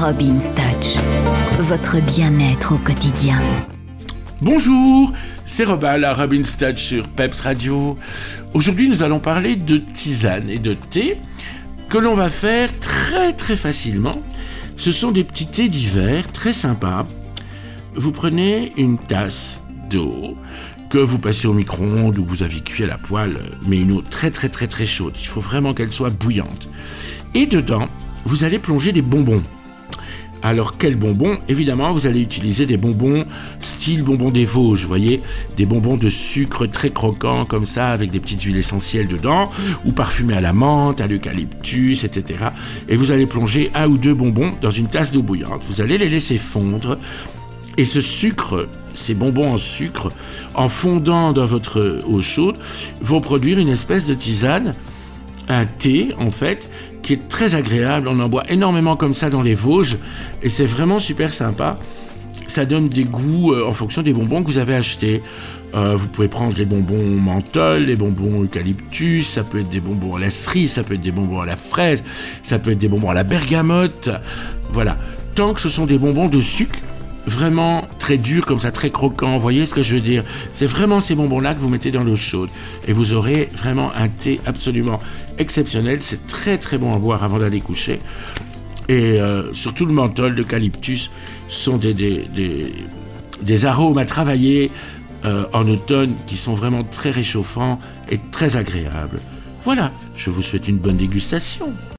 Robin Touch, votre bien-être au quotidien. Bonjour, c'est Robin, la Robin Touch sur Peps Radio. Aujourd'hui, nous allons parler de tisane et de thé que l'on va faire très très facilement. Ce sont des petits thés d'hiver très sympas. Vous prenez une tasse d'eau que vous passez au micro-ondes ou vous avez cuit à la poêle, mais une eau très très très très chaude. Il faut vraiment qu'elle soit bouillante. Et dedans, vous allez plonger des bonbons. Alors quels bonbons Évidemment, vous allez utiliser des bonbons style bonbons des Vosges, vous voyez, des bonbons de sucre très croquants comme ça, avec des petites huiles essentielles dedans, ou parfumés à la menthe, à l'eucalyptus, etc. Et vous allez plonger un ou deux bonbons dans une tasse d'eau bouillante. Vous allez les laisser fondre. Et ce sucre, ces bonbons en sucre, en fondant dans votre eau chaude, vont produire une espèce de tisane, un thé en fait, qui est très agréable. On en boit énormément comme ça dans les Vosges et c'est vraiment super sympa. Ça donne des goûts euh, en fonction des bonbons que vous avez achetés. Euh, vous pouvez prendre les bonbons menthol, les bonbons eucalyptus, ça peut être des bonbons à la cerise, ça peut être des bonbons à la fraise, ça peut être des bonbons à la bergamote. Voilà. Tant que ce sont des bonbons de sucre, vraiment très durs comme ça, très croquants, vous voyez ce que je veux dire? C'est vraiment ces bonbons-là que vous mettez dans l'eau chaude et vous aurez vraiment un thé absolument exceptionnel. C'est très très bon à boire avant d'aller coucher. Et euh, surtout le menthol, l'eucalyptus sont des, des, des, des, arômes à travailler euh, en automne qui sont vraiment très réchauffants et très agréables. Voilà, je vous souhaite une bonne dégustation.